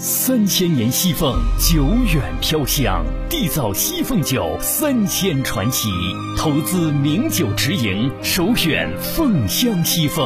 三千年西凤，久远飘香，缔造西凤酒三千传奇。投资名酒直营，首选凤香西凤。